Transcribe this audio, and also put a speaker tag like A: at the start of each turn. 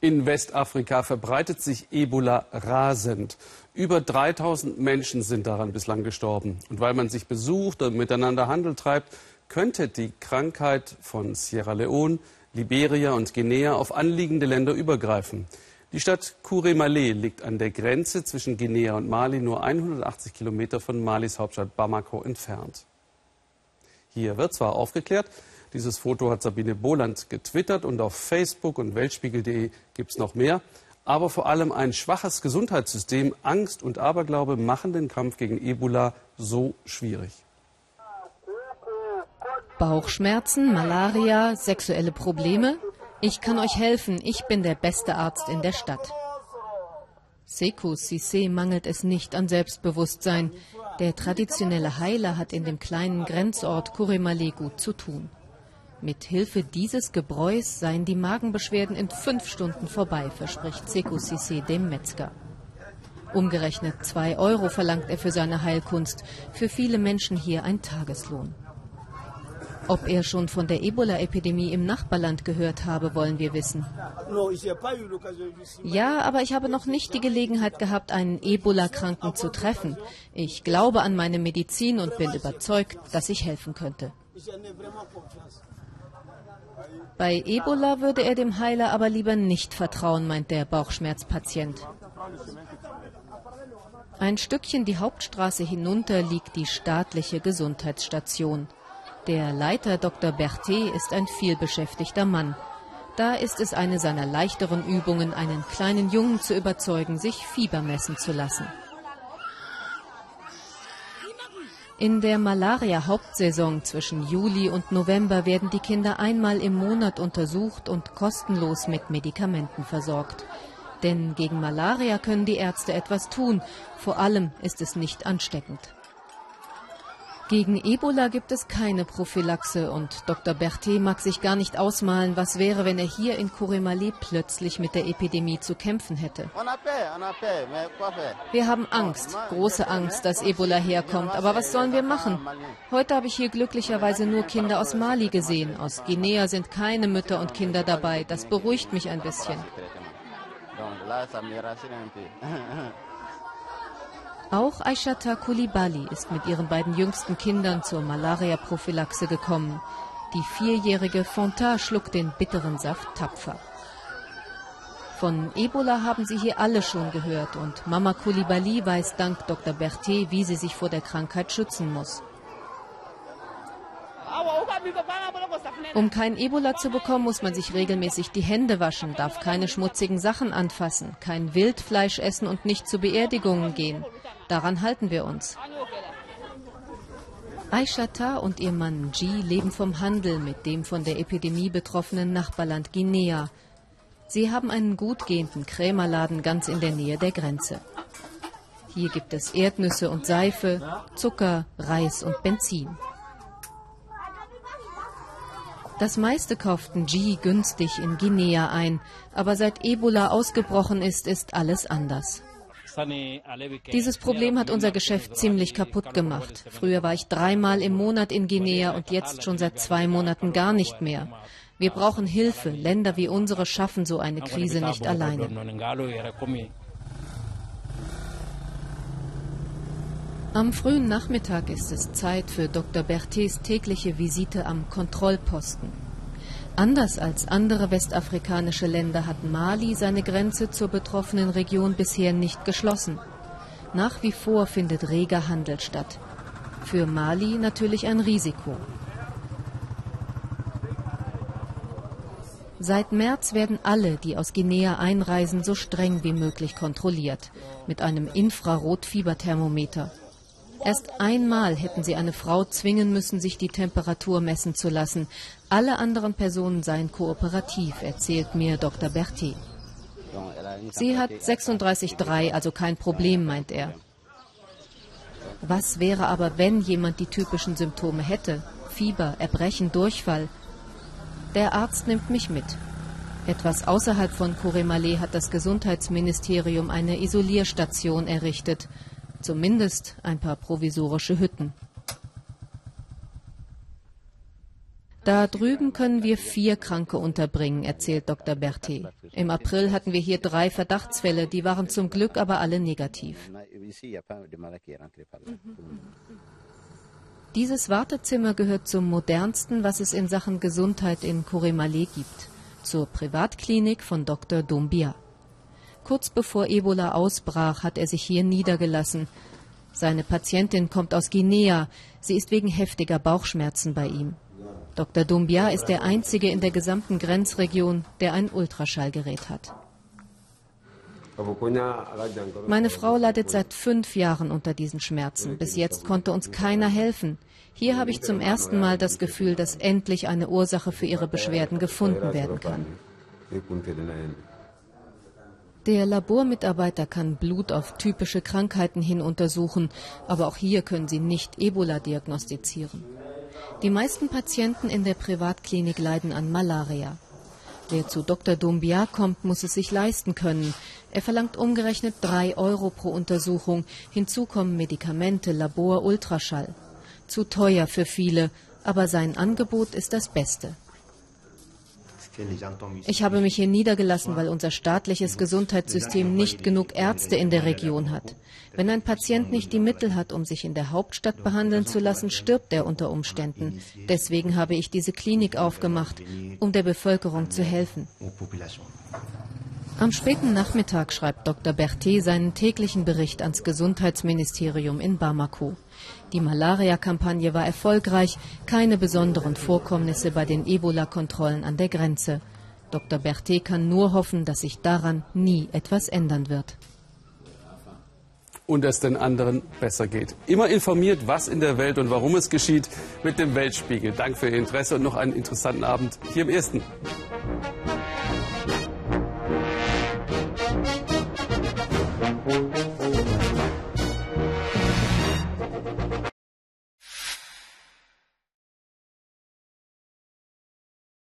A: In Westafrika verbreitet sich Ebola rasend. Über 3000 Menschen sind daran bislang gestorben. Und weil man sich besucht und miteinander Handel treibt, könnte die Krankheit von Sierra Leone, Liberia und Guinea auf anliegende Länder übergreifen. Die Stadt Kuremale liegt an der Grenze zwischen Guinea und Mali nur 180 Kilometer von Malis Hauptstadt Bamako entfernt. Hier wird zwar aufgeklärt, dieses Foto hat Sabine Boland getwittert und auf Facebook und Weltspiegel.de gibt es noch mehr. Aber vor allem ein schwaches Gesundheitssystem, Angst und Aberglaube machen den Kampf gegen Ebola so schwierig.
B: Bauchschmerzen, Malaria, sexuelle Probleme? Ich kann euch helfen, ich bin der beste Arzt in der Stadt. Sekou Sissé mangelt es nicht an Selbstbewusstsein. Der traditionelle Heiler hat in dem kleinen Grenzort Kuremale gut zu tun. Mit Hilfe dieses Gebräus seien die Magenbeschwerden in fünf Stunden vorbei, verspricht Sekou Sissé dem Metzger. Umgerechnet zwei Euro verlangt er für seine Heilkunst. Für viele Menschen hier ein Tageslohn. Ob er schon von der Ebola-Epidemie im Nachbarland gehört habe, wollen wir wissen. Ja, aber ich habe noch nicht die Gelegenheit gehabt, einen Ebola-Kranken zu treffen. Ich glaube an meine Medizin und bin überzeugt, dass ich helfen könnte. Bei Ebola würde er dem Heiler aber lieber nicht vertrauen, meint der Bauchschmerzpatient. Ein Stückchen die Hauptstraße hinunter liegt die staatliche Gesundheitsstation. Der Leiter Dr. Berthet ist ein vielbeschäftigter Mann. Da ist es eine seiner leichteren Übungen, einen kleinen Jungen zu überzeugen, sich Fieber messen zu lassen. In der Malaria-Hauptsaison zwischen Juli und November werden die Kinder einmal im Monat untersucht und kostenlos mit Medikamenten versorgt. Denn gegen Malaria können die Ärzte etwas tun. Vor allem ist es nicht ansteckend. Gegen Ebola gibt es keine Prophylaxe und Dr. Berthet mag sich gar nicht ausmalen, was wäre, wenn er hier in Kuremale plötzlich mit der Epidemie zu kämpfen hätte. Wir haben Angst, große Angst, dass Ebola herkommt. Aber was sollen wir machen? Heute habe ich hier glücklicherweise nur Kinder aus Mali gesehen. Aus Guinea sind keine Mütter und Kinder dabei. Das beruhigt mich ein bisschen. Auch Aishata Kulibali ist mit ihren beiden jüngsten Kindern zur Malaria-Prophylaxe gekommen. Die vierjährige Fonta schluckt den bitteren Saft tapfer. Von Ebola haben sie hier alle schon gehört und Mama Kulibali weiß dank Dr. Berthet, wie sie sich vor der Krankheit schützen muss. Um kein Ebola zu bekommen, muss man sich regelmäßig die Hände waschen, darf keine schmutzigen Sachen anfassen, kein Wildfleisch essen und nicht zu Beerdigungen gehen. Daran halten wir uns. Aishata und ihr Mann Ji leben vom Handel mit dem von der Epidemie betroffenen Nachbarland Guinea. Sie haben einen gut gehenden Krämerladen ganz in der Nähe der Grenze. Hier gibt es Erdnüsse und Seife, Zucker, Reis und Benzin. Das meiste kauften G günstig in Guinea ein, aber seit Ebola ausgebrochen ist, ist alles anders. Dieses Problem hat unser Geschäft ziemlich kaputt gemacht. Früher war ich dreimal im Monat in Guinea und jetzt schon seit zwei Monaten gar nicht mehr. Wir brauchen Hilfe. Länder wie unsere schaffen so eine Krise nicht alleine. Am frühen Nachmittag ist es Zeit für Dr. Berthets tägliche Visite am Kontrollposten. Anders als andere westafrikanische Länder hat Mali seine Grenze zur betroffenen Region bisher nicht geschlossen. Nach wie vor findet reger Handel statt. Für Mali natürlich ein Risiko. Seit März werden alle, die aus Guinea einreisen, so streng wie möglich kontrolliert, mit einem Infrarotfieberthermometer. Erst einmal hätten sie eine Frau zwingen müssen, sich die Temperatur messen zu lassen. Alle anderen Personen seien kooperativ, erzählt mir Dr. Berthet. Sie hat 36,3, also kein Problem, meint er. Was wäre aber, wenn jemand die typischen Symptome hätte? Fieber, Erbrechen, Durchfall. Der Arzt nimmt mich mit. Etwas außerhalb von Kuremale hat das Gesundheitsministerium eine Isolierstation errichtet. Zumindest ein paar provisorische Hütten. Da drüben können wir vier Kranke unterbringen, erzählt Dr. Berthet. Im April hatten wir hier drei Verdachtsfälle, die waren zum Glück aber alle negativ. Dieses Wartezimmer gehört zum modernsten, was es in Sachen Gesundheit in Korimale gibt, zur Privatklinik von Dr. Dumbia. Kurz bevor Ebola ausbrach, hat er sich hier niedergelassen. Seine Patientin kommt aus Guinea. Sie ist wegen heftiger Bauchschmerzen bei ihm. Dr. Dumbia ist der einzige in der gesamten Grenzregion, der ein Ultraschallgerät hat. Meine Frau leidet seit fünf Jahren unter diesen Schmerzen. Bis jetzt konnte uns keiner helfen. Hier habe ich zum ersten Mal das Gefühl, dass endlich eine Ursache für ihre Beschwerden gefunden werden kann. Der Labormitarbeiter kann Blut auf typische Krankheiten hin untersuchen, aber auch hier können sie nicht Ebola diagnostizieren. Die meisten Patienten in der Privatklinik leiden an Malaria. Wer zu Dr. Dumbia kommt, muss es sich leisten können. Er verlangt umgerechnet drei Euro pro Untersuchung. Hinzu kommen Medikamente, Labor, Ultraschall. Zu teuer für viele, aber sein Angebot ist das Beste. Ich habe mich hier niedergelassen, weil unser staatliches Gesundheitssystem nicht genug Ärzte in der Region hat. Wenn ein Patient nicht die Mittel hat, um sich in der Hauptstadt behandeln zu lassen, stirbt er unter Umständen. Deswegen habe ich diese Klinik aufgemacht, um der Bevölkerung zu helfen. Am späten Nachmittag schreibt Dr. Berthet seinen täglichen Bericht ans Gesundheitsministerium in Bamako. Die Malaria-Kampagne war erfolgreich, keine besonderen Vorkommnisse bei den Ebola-Kontrollen an der Grenze. Dr. Berthet kann nur hoffen, dass sich daran nie etwas ändern wird.
A: Und es den anderen besser geht. Immer informiert, was in der Welt und warum es geschieht, mit dem Weltspiegel. Dank für Ihr Interesse und noch einen interessanten Abend hier im Ersten.